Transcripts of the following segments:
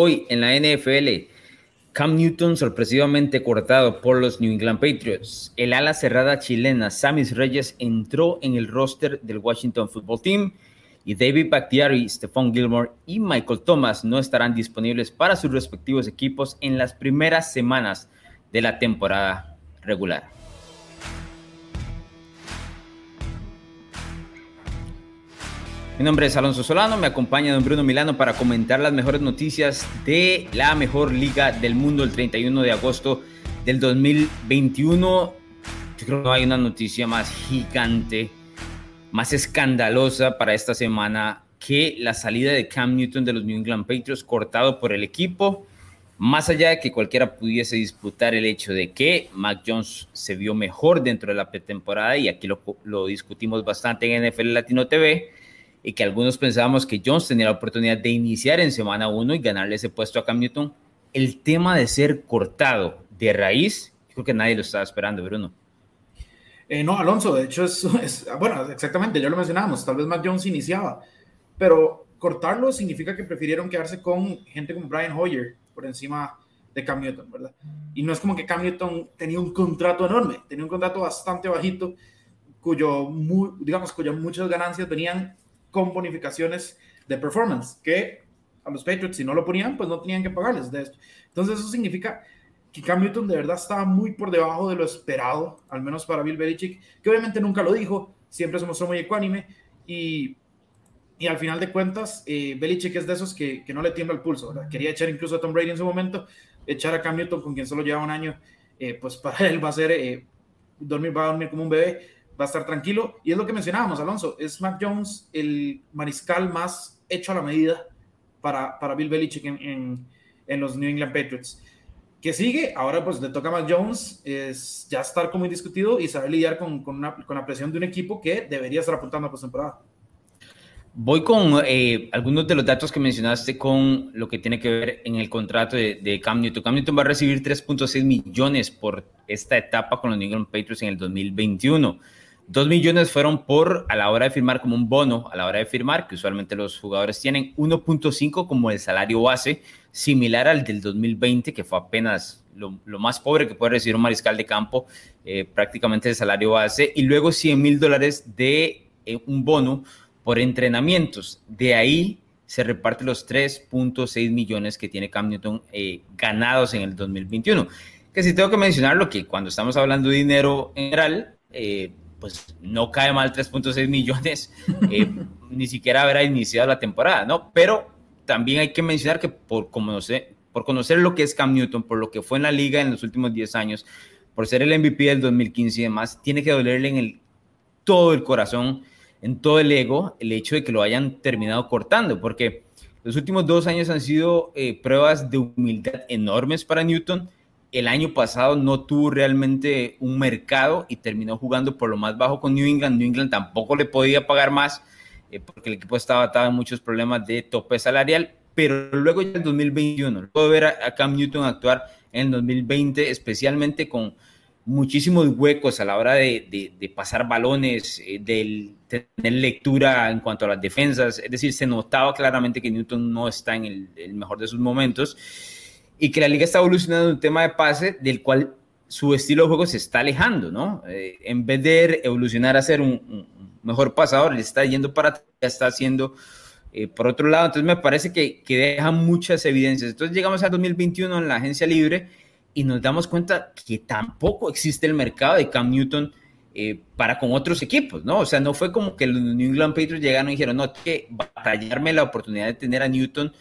Hoy en la NFL, Cam Newton sorpresivamente cortado por los New England Patriots. El ala cerrada chilena Samis Reyes entró en el roster del Washington Football Team y David Bakhtiari, Stephon Gilmore y Michael Thomas no estarán disponibles para sus respectivos equipos en las primeras semanas de la temporada regular. Mi nombre es Alonso Solano, me acompaña don Bruno Milano para comentar las mejores noticias de la mejor liga del mundo el 31 de agosto del 2021. Yo creo que no hay una noticia más gigante, más escandalosa para esta semana que la salida de Cam Newton de los New England Patriots cortado por el equipo. Más allá de que cualquiera pudiese disputar el hecho de que Mac Jones se vio mejor dentro de la pretemporada, y aquí lo, lo discutimos bastante en NFL Latino TV, y que algunos pensábamos que Jones tenía la oportunidad de iniciar en semana 1 y ganarle ese puesto a Cam Newton, el tema de ser cortado de raíz, creo que nadie lo estaba esperando, Bruno. Eh, no, Alonso, de hecho es, bueno, exactamente, ya lo mencionábamos, tal vez Mac Jones iniciaba, pero cortarlo significa que prefirieron quedarse con gente como Brian Hoyer por encima de Cam Newton, ¿verdad? Y no es como que Cam Newton tenía un contrato enorme, tenía un contrato bastante bajito, cuyo, digamos, cuyas muchas ganancias venían con bonificaciones de performance, que a los Patriots, si no lo ponían, pues no tenían que pagarles de esto. Entonces, eso significa que Cam Newton de verdad estaba muy por debajo de lo esperado, al menos para Bill Belichick, que obviamente nunca lo dijo, siempre se mostró muy ecuánime y, y al final de cuentas, eh, Belichick es de esos que, que no le tiembla el pulso, Quería echar incluso a Tom Brady en su momento, echar a Cam Newton con quien solo lleva un año, eh, pues para él va a ser eh, dormir, va dormir como un bebé va a estar tranquilo. Y es lo que mencionábamos, Alonso, es Mac Jones el mariscal más hecho a la medida para, para Bill Belichick en, en, los New England Patriots. Que sigue, ahora pues le toca a Mac Jones es ya estar como indiscutido y saber lidiar con, con, con la presión de un equipo que debería estar apuntando a postemporada. Voy con eh, algunos de los datos que mencionaste con lo que tiene que ver en el contrato de, de Cam Newton. Cam Newton va a recibir 3.6 millones por esta etapa con los New England Patriots en el 2021. Dos millones fueron por a la hora de firmar como un bono, a la hora de firmar, que usualmente los jugadores tienen 1.5 como el salario base, similar al del 2020, que fue apenas lo, más pobre que puede recibir un mariscal de campo, eh, prácticamente el salario base, y luego 100 mil dólares de eh, un bono por entrenamientos. De ahí se reparte los 3.6 millones que tiene Cam Newton eh, ganados en el 2021. Que si tengo que mencionarlo, que cuando estamos hablando de dinero en general, pues no cae mal 3.6 millones, eh, ni siquiera habrá iniciado la temporada, ¿no? Pero también hay que mencionar que por conocer, por conocer lo que es Cam Newton, por lo que fue en la liga en los últimos 10 años, por ser el MVP del 2015 y demás, tiene que dolerle en el, todo el corazón, en todo el ego, el hecho de que lo hayan terminado cortando, porque los últimos dos años han sido eh, pruebas de humildad enormes para Newton el año pasado no tuvo realmente un mercado y terminó jugando por lo más bajo con New England. New England tampoco le podía pagar más eh, porque el equipo estaba atado en muchos problemas de tope salarial. Pero luego en 2021, puedo ver a, Cam Newton actuar en el 2020, especialmente con muchísimos huecos a la hora de, pasar balones, eh, de tener lectura en cuanto a las defensas. Es decir, se notaba claramente que Newton no está en el mejor de sus momentos y que la liga está evolucionando en un tema de pase del cual su estilo de juego se está alejando, ¿no? Eh, en vez de evolucionar a ser un, mejor pasador, le está yendo para atrás, está haciendo eh, por otro lado. Entonces me parece que, que deja muchas evidencias. Entonces llegamos a 2021 en la agencia libre y nos damos cuenta que tampoco existe el mercado de Cam Newton eh, para con otros equipos, ¿no? O sea, no fue como que los New England Patriots llegaron y dijeron, no, que batallarme la oportunidad de tener a Newton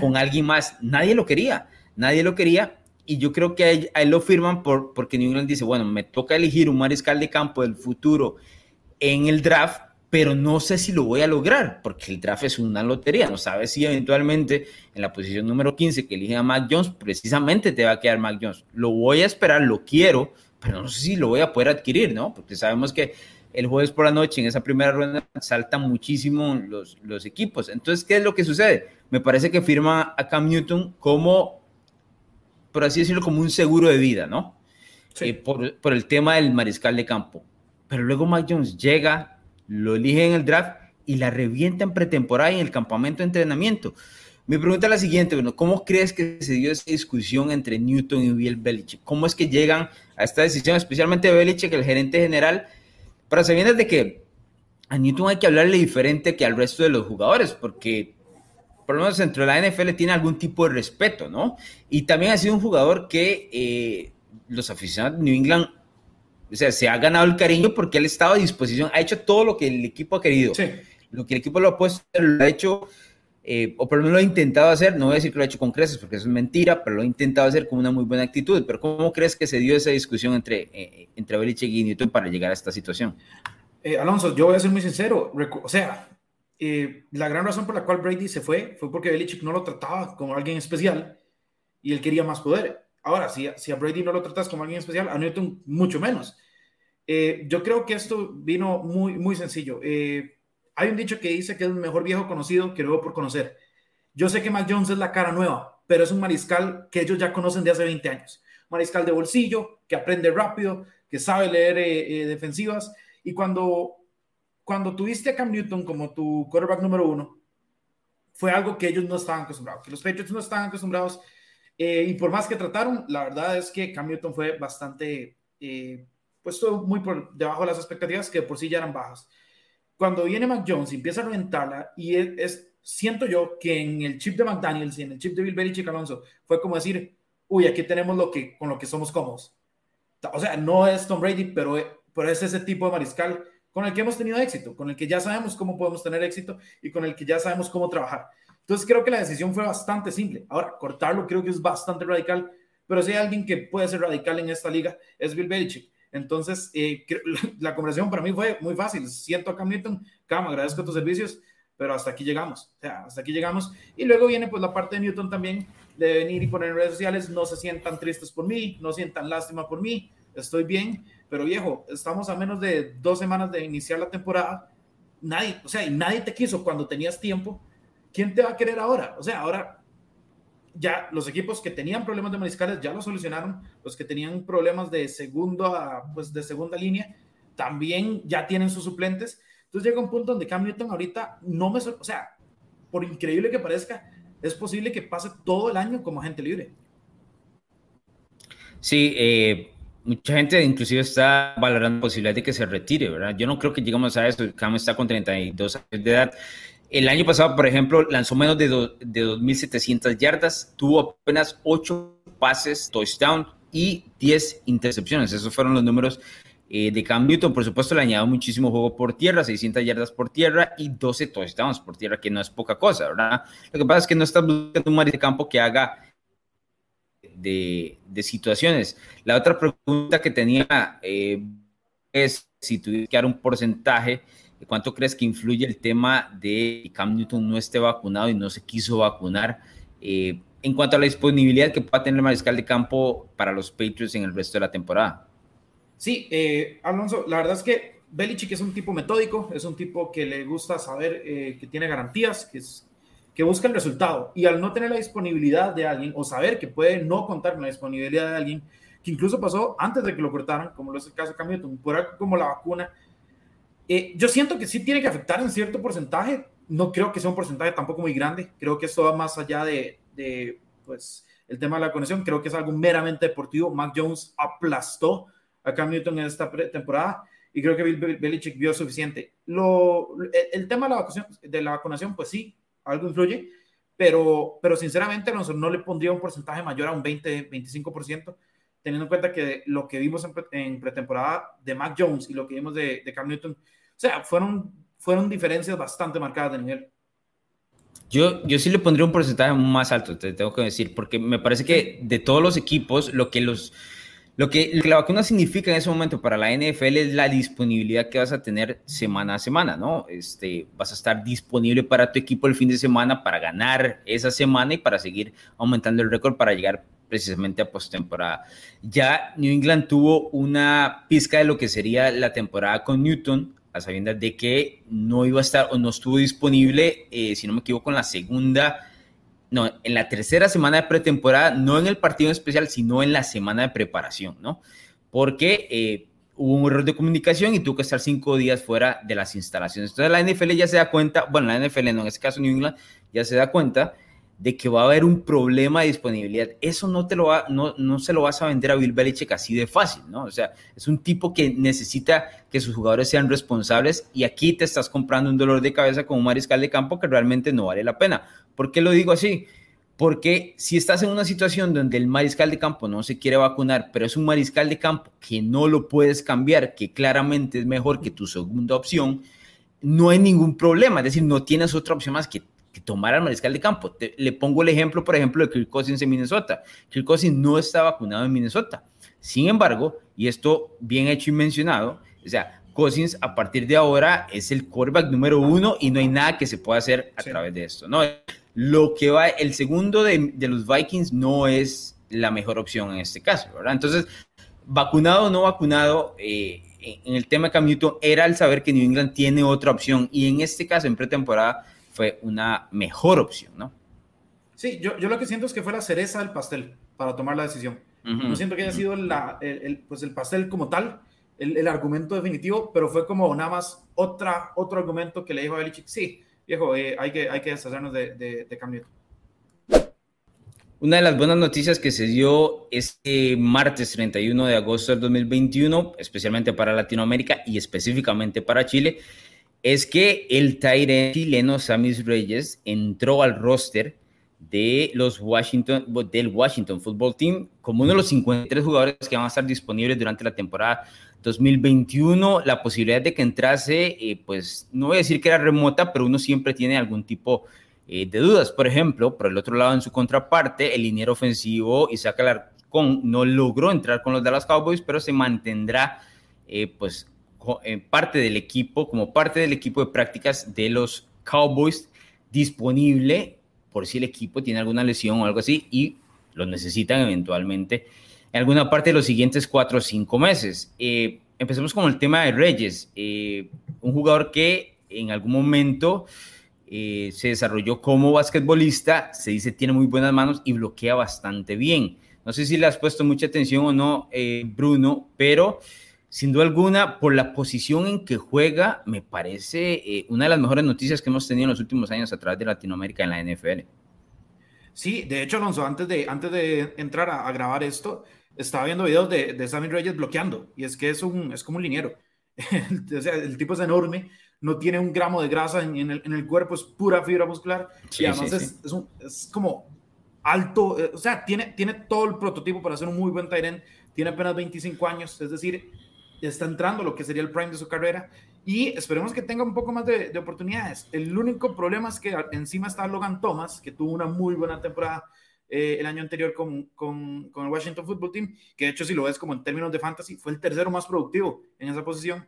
con alguien más. Nadie lo quería nadie lo quería y yo creo que ahí, él lo firman por, porque New England dice, bueno, me toca elegir un mariscal de campo del futuro en el draft, pero no sé si lo voy a lograr, porque el draft es una lotería, no sabes si eventualmente en la posición número 15 que eligen a Mac Jones, precisamente te va a quedar Mac Jones. Lo voy a esperar, lo quiero, pero no sé si lo voy a poder adquirir, ¿no? Porque sabemos que el jueves por la noche en esa primera ronda saltan muchísimo los, los equipos. Entonces, ¿qué es lo que sucede? Me parece que firma a Cam Newton como por así decirlo, como un seguro de vida, ¿no? Sí. Eh, por, por, el tema del mariscal de campo. Pero luego Mac Jones llega, lo elige en el draft y la revienta en pretemporada y en el campamento de entrenamiento. Mi pregunta es la siguiente, bueno, ¿cómo crees que se dio esa discusión entre Newton y Bill Belichick? ¿Cómo es que llegan a esta decisión, especialmente Belichick, el gerente general, para sabiendo de que a Newton hay que hablarle diferente que al resto de los jugadores, porque por lo menos dentro de la NFL tiene algún tipo de respeto, ¿no? Y también ha sido un jugador que eh, los aficionados de New England, o sea, se ha ganado el cariño porque él ha estado a disposición, ha hecho todo lo que el equipo ha querido. Sí. Lo que el equipo lo ha puesto, lo ha hecho eh, o por lo menos lo ha intentado hacer, no voy a decir que lo ha hecho con creces porque eso es mentira, pero lo ha intentado hacer con una muy buena actitud. Pero ¿cómo crees que se dio esa discusión entre, eh, entre Belichick y Newton para llegar a esta situación? Eh, Alonso, yo voy a ser muy sincero, o sea, la gran razón por la cual Brady se fue fue porque Belichick no lo trataba como alguien especial y él quería más poder. Ahora, si, si a Brady no lo tratas como alguien especial, a Newton mucho menos. yo creo que esto vino muy, muy sencillo. Eh, hay un dicho que dice que es el mejor viejo conocido que luego por conocer. Yo sé que Mac Jones es la cara nueva, pero es un mariscal que ellos ya conocen de hace 20 años. Mariscal de bolsillo, que aprende rápido, que sabe leer eh, eh, defensivas. Y cuando, cuando tuviste a Cam Newton como tu quarterback número uno, fue algo que ellos no estaban acostumbrados, que los Patriots no estaban acostumbrados. Eh, y por más que trataron, la verdad es que Cam Newton fue bastante, puesto muy por debajo de las expectativas que por sí ya eran bajas cuando viene Mac Jones y empieza a reventarla, y es, siento yo que en el chip de McDaniels y en el chip de Bill Belichick Alonso fue como decir, uy, aquí tenemos lo que, con lo que somos cómodos. O sea, no es Tom Brady, pero, pero es ese tipo de mariscal con el que hemos tenido éxito, con el que ya sabemos cómo podemos tener éxito y con el que ya sabemos cómo trabajar. Entonces creo que la decisión fue bastante simple. Ahora, cortarlo creo que es bastante radical, pero si hay alguien que puede ser radical en esta liga es Bill Belichick. Entonces, eh, la conversación para mí fue muy fácil. Siento a Cam Newton, Cam, agradezco tus servicios, pero hasta aquí llegamos. O sea, hasta aquí llegamos. Y luego viene pues la parte de Newton también de venir y poner en redes sociales, no se sientan tristes por mí, no sientan lástima por mí, estoy bien, pero viejo, estamos a menos de dos semanas de iniciar la temporada. Nadie, o sea, y nadie te quiso cuando tenías tiempo. ¿Quién te va a querer ahora? O sea, ahora ya los equipos que tenían problemas de mariscales ya lo solucionaron, los que tenían problemas de segunda, pues de segunda línea, también ya tienen sus suplentes. Entonces llega un punto donde Cam Newton ahorita no me, o sea, por increíble que parezca, es posible que pase todo el año como agente libre. Sí, eh, mucha gente inclusive está valorando la posibilidad de que se retire, ¿verdad? Yo no creo que lleguemos a eso. Cam está con 32 años de edad. El año pasado, por ejemplo, lanzó menos de, de 2.700 yardas, tuvo apenas 8 pases, touchdown y 10 intercepciones. Esos fueron los números eh, de Cam Newton. Por supuesto, le añadió muchísimo juego por tierra, 600 yardas por tierra y 12 touchdowns por tierra, que no es poca cosa, ¿verdad? Lo que pasa es que no está buscando un mar de campo que haga de, de, situaciones. La otra pregunta que tenía eh, es si tuviera que dar un porcentaje ¿Cuánto crees que influye el tema de que Cam Newton no esté vacunado y no se quiso vacunar? Eh, en cuanto a la disponibilidad que pueda tener el mariscal de campo para los Patriots en el resto de la temporada. Sí, eh, Alonso, la verdad es que Belichick es un tipo metódico, es un tipo que le gusta saber eh, que tiene garantías, que, es, que busca el resultado. Y al no tener la disponibilidad de alguien o saber que puede no contar con la disponibilidad de alguien, que incluso pasó antes de que lo cortaran, como lo es el caso de Cam Newton, por algo como la vacuna, eh, yo siento que sí tiene que afectar en cierto porcentaje. No creo que sea un porcentaje tampoco muy grande. Creo que esto va más allá de, de pues, el tema de la conexión. Creo que es algo meramente deportivo. Mac Jones aplastó a Cam Newton en esta temporada y creo que Bill Belichick vio suficiente. Lo, el, tema de la, vacunación, de la vacunación, pues sí, algo influye, pero, pero sinceramente no le pondría un porcentaje mayor a un 20-25%, teniendo en cuenta que lo que vimos en, pretemporada de Mac Jones y lo que vimos de, de Cam Newton o sea, fueron, fueron diferencias bastante marcadas de nivel. Yo, yo sí le pondría un porcentaje más alto, te tengo que decir, porque me parece que de todos los equipos, lo que, los, lo que, la vacuna significa en ese momento para la NFL es la disponibilidad que vas a tener semana a semana, ¿no? Este, vas a estar disponible para tu equipo el fin de semana para ganar esa semana y para seguir aumentando el récord para llegar precisamente a postemporada. Ya New England tuvo una pizca de lo que sería la temporada con Newton, a sabiendas de que no iba a estar o no estuvo disponible, eh, si no me equivoco, en la segunda, no, en la tercera semana de pretemporada, no en el partido especial, sino en la semana de preparación, ¿no? Porque eh, hubo un error de comunicación y tuvo que estar cinco días fuera de las instalaciones. Entonces la NFL ya se da cuenta, bueno, la NFL no, en este caso New England, ya se da cuenta de que va a haber un problema de disponibilidad, eso no, te lo va, no, no se lo vas a vender a Bill Belichick así de fácil, ¿no? O sea, es un tipo que necesita que sus jugadores sean responsables y aquí te estás comprando un dolor de cabeza con un mariscal de campo que realmente no vale la pena. ¿Por qué lo digo así? Porque si estás en una situación donde el mariscal de campo no se quiere vacunar, pero es un mariscal de campo que no lo puedes cambiar, que claramente es mejor que tu segunda opción, no hay ningún problema. Es decir, no tienes otra opción más que tomar al mariscal de campo. le pongo el ejemplo, por ejemplo, de Kirk Cousins en Minnesota. Kirk Cousins no está vacunado en Minnesota. Sin embargo, y esto bien hecho y mencionado, o sea, Cousins a partir de ahora es el quarterback número uno y no hay nada que se pueda hacer a través de esto. ¿no? Lo que va, el segundo de, los Vikings no es la mejor opción en este caso, ¿verdad? Entonces, vacunado o no vacunado, eh, en el tema de Cam Newton era el saber que New England tiene otra opción y en este caso, en pretemporada, fue una mejor opción, ¿no? Sí, yo, yo lo que siento es que fue la cereza del pastel para tomar la decisión. No siento que haya sido la, el, pues el pastel como tal, el, el, argumento definitivo, pero fue como nada más otra, otro argumento que le dijo a Belichick, sí, viejo, eh, hay, que, hay que deshacernos de, de, de Cam Newton. Una de las buenas noticias que se dio este martes 31 de agosto del 2021, especialmente para Latinoamérica y específicamente para Chile, es que el Tyre chileno Samis Reyes entró al roster de los Washington, del Washington Football Team como uno de los 53 jugadores que van a estar disponibles durante la temporada 2021. La posibilidad de que entrase, eh, pues no voy a decir que era remota, pero uno siempre tiene algún tipo eh, de dudas. Por ejemplo, por el otro lado, en su contraparte, el liniero ofensivo Isaac Alarcón no logró entrar con los Dallas Cowboys, pero se mantendrá eh, pues parte del equipo, como parte del equipo de prácticas de los Cowboys disponible por si el equipo tiene alguna lesión o algo así y lo necesitan eventualmente en alguna parte de los siguientes cuatro o cinco meses. Eh, empecemos con el tema de Reyes, eh, un jugador que en algún momento eh, se desarrolló como basquetbolista, se dice tiene muy buenas manos y bloquea bastante bien. No sé si le has puesto mucha atención o no, Bruno, pero sin duda alguna, por la posición en que juega, me parece eh, una de las mejores noticias que hemos tenido en los últimos años a través de Latinoamérica en la NFL. Sí, de hecho, Alonso, antes de, antes de entrar a, grabar esto, estaba viendo videos de, de Sammy Reyes bloqueando, y es que es, un, es como un liniero. o sea, el tipo es enorme, no tiene un gramo de grasa en, el, en el, cuerpo, es pura fibra muscular, y además es, Es, un, es, como alto, eh, o sea, tiene, tiene todo el prototipo para ser un muy buen tight tiene apenas 25 años, es decir, está entrando lo que sería el prime de su carrera y esperemos que tenga un poco más de, oportunidades. El único problema es que encima está Logan Thomas, que tuvo una muy buena temporada eh, el año anterior con, con, el Washington Football Team, que de hecho si lo ves como en términos de fantasy, fue el tercero más productivo en esa posición.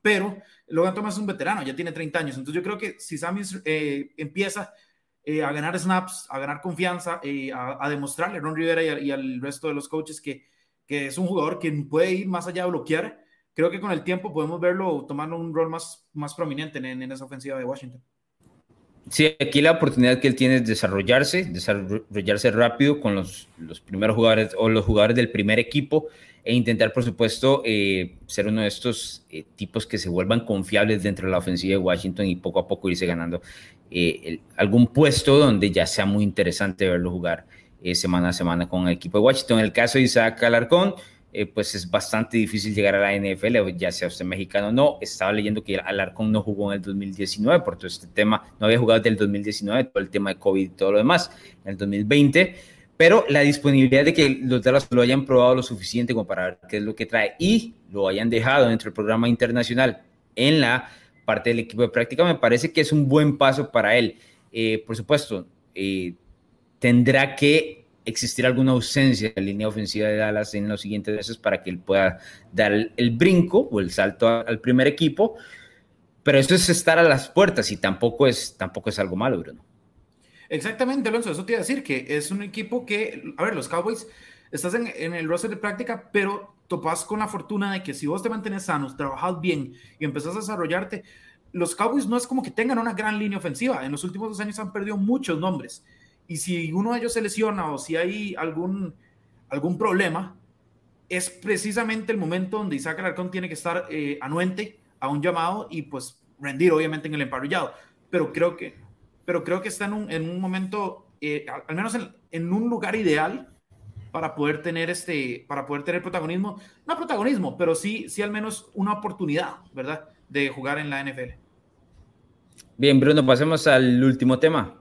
Pero Logan Thomas es un veterano, ya tiene 30 años, entonces yo creo que si Sammy eh, empieza eh, a ganar snaps, a ganar confianza, a, a, demostrarle a Ron Rivera y, y al resto de los coaches que que es un jugador que puede ir más allá de bloquear. Creo que con el tiempo podemos verlo tomando un rol más, más prominente en, en esa ofensiva de Washington. Sí, aquí la oportunidad que él tiene es desarrollarse, desarrollarse rápido con los, los primeros jugadores o los jugadores del primer equipo e intentar, por supuesto, eh, ser uno de estos eh, tipos que se vuelvan confiables dentro de la ofensiva de Washington y poco a poco irse ganando eh, algún puesto donde ya sea muy interesante verlo jugar eh, semana a semana con el equipo de Washington. En el caso de Isaac Alarcón, eh, pues es bastante difícil llegar a la NFL, ya sea usted mexicano o no. Estaba leyendo que Alarcón no jugó en el 2019 por todo este tema, no había jugado desde el 2019 por el tema de COVID y todo lo demás, en el 2020. Pero la disponibilidad de que los Dallas lo hayan probado lo suficiente como para ver qué es lo que trae y lo hayan dejado dentro del programa internacional en la parte del equipo de práctica, me parece que es un buen paso para él. Eh, por supuesto, tendrá que existir alguna ausencia la línea ofensiva de Dallas en los siguientes meses para que él pueda dar el, brinco o el salto al primer equipo. Pero eso es estar a las puertas y tampoco es, tampoco es algo malo, Bruno. Exactamente, Alonso, eso te iba a decir que es un equipo que, a ver, los Cowboys, estás en, en el roster de práctica, pero topas con la fortuna de que si vos te mantienes sanos, trabajas bien y empezás a desarrollarte, los Cowboys no es como que tengan una gran línea ofensiva. En los últimos dos años han perdido muchos nombres. Y si uno de ellos se lesiona o si hay algún, algún problema, es precisamente el momento donde Isaac Alarcón tiene que estar eh, anuente a un llamado y pues rendir obviamente en el emparrillado. Pero creo que, pero creo que está en un, en un momento eh, al menos en, un lugar ideal para poder tener este, para poder tener protagonismo, no protagonismo, pero sí, sí al menos una oportunidad, ¿verdad? De jugar en la NFL. Bien, Bruno, pasemos al último tema.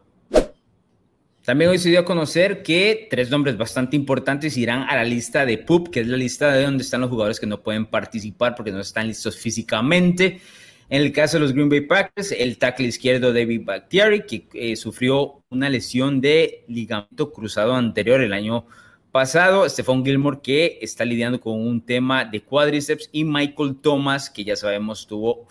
También hoy se dio a conocer que tres nombres bastante importantes irán a la lista de PUP, que es la lista de donde están los jugadores que no pueden participar porque no están listos físicamente. En el caso de los Green Bay Packers, el tackle izquierdo David Bakhtiari, que eh, sufrió una lesión de ligamento cruzado anterior el año pasado. Stephon Gilmore, que está lidiando con un tema de cuádriceps. Y Michael Thomas, que ya sabemos tuvo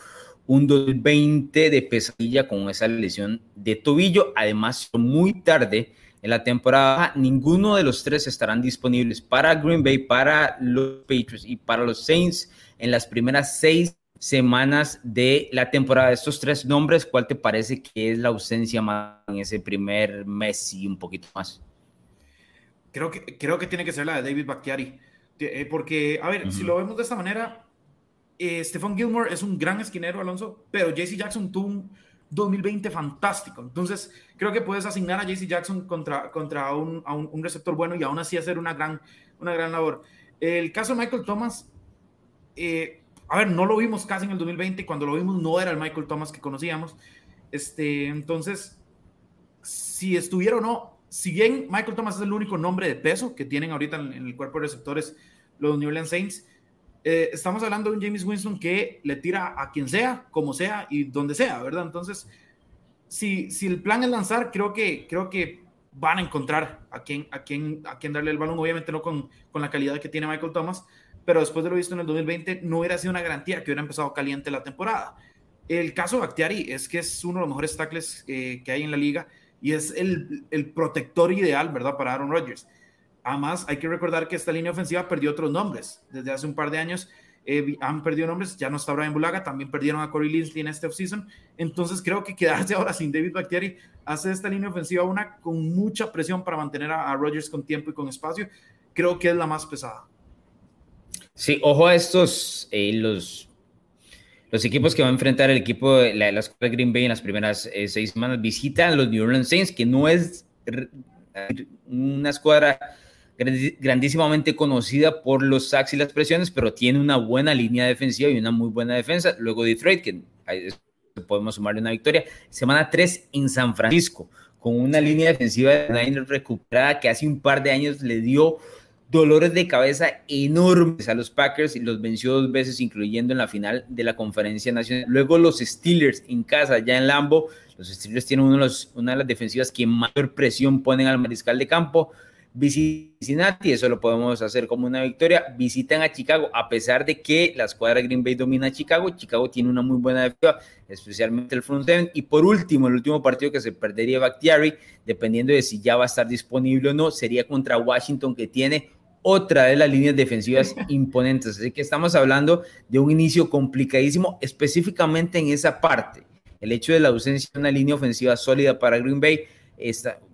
un 2020 de pesadilla con esa lesión de tobillo. Además, muy tarde en la temporada, ninguno de los tres estarán disponibles para Green Bay, para los Patriots y para los Saints en las primeras seis semanas de la temporada. Estos tres nombres, ¿cuál te parece que es la ausencia más en ese primer mes y un poquito más? Creo que, creo que tiene que ser la de David Bakhtiari. Eh, porque, a ver, si lo vemos de esta manera, eh, Stephon Gilmore es un gran esquinero, Alonso, pero JC Jackson tuvo un 2020 fantástico. Entonces, creo que puedes asignar a JC Jackson contra, contra un, un, receptor bueno y aún así hacer una gran, una gran labor. El caso de Michael Thomas, eh, a ver, no lo vimos casi en el 2020, cuando lo vimos no era el Michael Thomas que conocíamos. Este, entonces, si estuviera o no, si bien Michael Thomas es el único nombre de peso que tienen ahorita en, el cuerpo de receptores los New Orleans Saints, eh, estamos hablando de un James Winston que le tira a quien sea, como sea y donde sea, ¿verdad? Entonces, si, si el plan es lanzar, creo que, creo que van a encontrar a quien, a quien, a quien darle el balón, obviamente no con, con la calidad que tiene Michael Thomas, pero después de lo visto en el 2020 no hubiera sido una garantía que hubiera empezado caliente la temporada. El caso de Bakhtiari es que es uno de los mejores tackles eh, que hay en la liga y es el, el, protector ideal, ¿verdad? Para Aaron Rodgers. Además, hay que recordar que esta línea ofensiva perdió otros nombres. Desde hace un par de años eh, han perdido nombres, ya no está Brian Bulaga, también perdieron a Corey Linsley en este offseason. Entonces, creo que quedarse ahora sin David Bakhtiari hace esta línea ofensiva una con mucha presión para mantener a, a Rodgers con tiempo y con espacio. Creo que es la más pesada. Sí, ojo a estos, eh, los, los equipos que va a enfrentar el equipo de la, la escuela Green Bay en las primeras eh, seis semanas. Visitan los New Orleans Saints, que no es una escuadra grandísimamente conocida por los sacks y las presiones, pero tiene una buena línea defensiva y una muy buena defensa. Luego Detroit, que podemos sumarle una victoria. Semana 3 en San Francisco, con una línea defensiva de recuperada que hace un par de años le dio dolores de cabeza enormes a los Packers y los venció dos veces, incluyendo en la final de la conferencia nacional. Luego los Steelers en casa, ya en Lambo. Los Steelers tienen uno de los, una de las defensivas que mayor presión ponen al mariscal de campo. Cincinnati, eso lo podemos hacer como una victoria. Visitan a Chicago, a pesar de que la escuadra Green Bay domina a Chicago. Chicago tiene una muy buena defensa, especialmente el front seven. Y por último, el último partido que se perdería Bakhtiari, dependiendo de si ya va a estar disponible o no, sería contra Washington, que tiene otra de las líneas defensivas imponentes. Así que estamos hablando de un inicio complicadísimo, específicamente en esa parte. El hecho de la ausencia de una línea ofensiva sólida para Green Bay,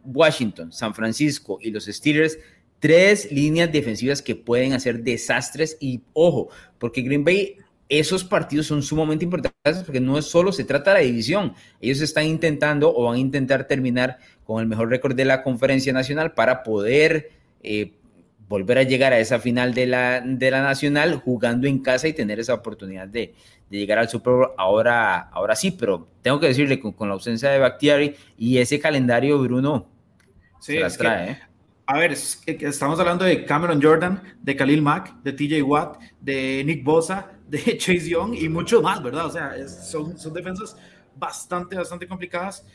Washington, San Francisco y los Steelers, tres líneas defensivas que pueden hacer desastres y ojo, porque Green Bay esos partidos son sumamente importantes porque no solo se trata de la división. Ellos están intentando o van a intentar terminar con el mejor récord de la conferencia nacional para poder eh, volver a llegar a esa final de la, de la Nacional jugando en casa y tener esa oportunidad de, de llegar al Super Bowl. Ahora, ahora sí, pero tengo que decirle con, con la ausencia de Bakhtiari y ese calendario, Bruno, se las trae. ¿eh? A ver, estamos hablando de Cameron Jordan, de Khalil Mack, de TJ Watt, de Nick Bosa, de Chase Young y mucho más, ¿verdad? O sea, son, son defensas bastante, bastante complicadas.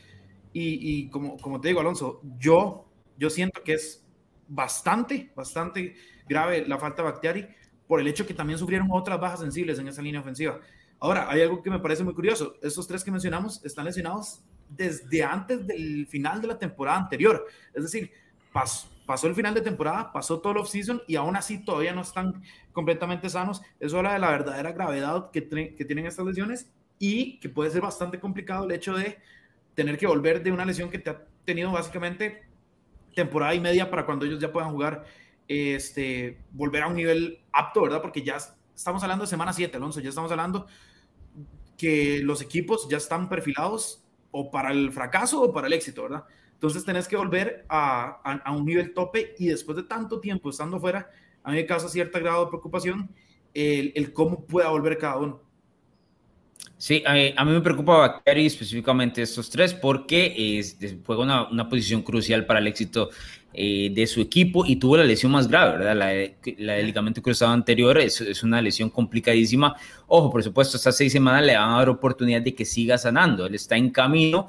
Y, y, como, como te digo, Alonso, yo, yo siento que es bastante, bastante grave la falta de Bakhtiari por el hecho que también sufrieron otras bajas sensibles en esa línea ofensiva. Ahora, hay algo que me parece muy curioso. Estos tres que mencionamos están lesionados desde antes del final de la temporada anterior. Es decir, pasó el final de temporada, pasó todo el off-season y aún así todavía no están completamente sanos. Eso habla de la verdadera gravedad que, que tienen estas lesiones y que puede ser bastante complicado el hecho de tener que volver de una lesión que te ha tenido básicamente temporada y media para cuando ellos ya puedan jugar, este, volver a un nivel apto, ¿verdad? Porque ya estamos hablando de semana 7, Alonso, ya estamos hablando que los equipos ya están perfilados o para el fracaso o para el éxito, ¿verdad? Entonces tenés que volver a, a, un nivel tope y después de tanto tiempo estando fuera, a mí me causa cierto grado de preocupación el, el cómo pueda volver cada uno. Sí, a, mí me preocupa Bakary específicamente estos tres porque es, juega una, una, posición crucial para el éxito eh, de su equipo y tuvo la lesión más grave, ¿verdad? La, la del ligamento cruzado anterior es, es, una lesión complicadísima. Ojo, por supuesto, estas seis semanas le van a dar oportunidad de que siga sanando. Él está en camino,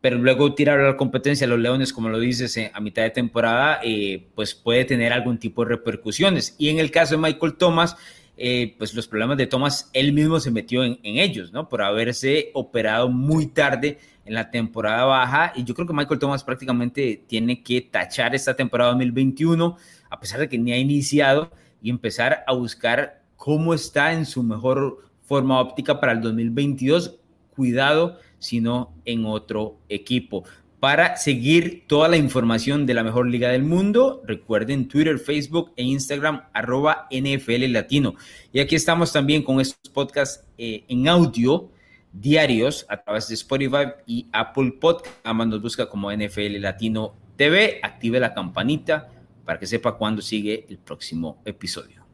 pero luego tirar a la competencia a los Leones, como lo dices, eh, a mitad de temporada, eh, pues puede tener algún tipo de repercusiones. Y en el caso de Michael Thomas, eh, pues los problemas de Thomas, él mismo se metió en, ellos, ¿no? Por haberse operado muy tarde en la temporada baja. Y yo creo que Michael Thomas prácticamente tiene que tachar esta temporada 2021, a pesar de que ni ha iniciado, y empezar a buscar cómo está en su mejor forma óptica para el 2022. Cuidado, sino en otro equipo. Para seguir toda la información de la mejor liga del mundo, recuerden Twitter, Facebook e Instagram, arroba NFL Latino. Y aquí estamos también con estos podcasts eh, en audio diarios a través de Spotify y Apple Podcast. Además busca como NFL Latino TV. Active la campanita para que sepa cuándo sigue el próximo episodio.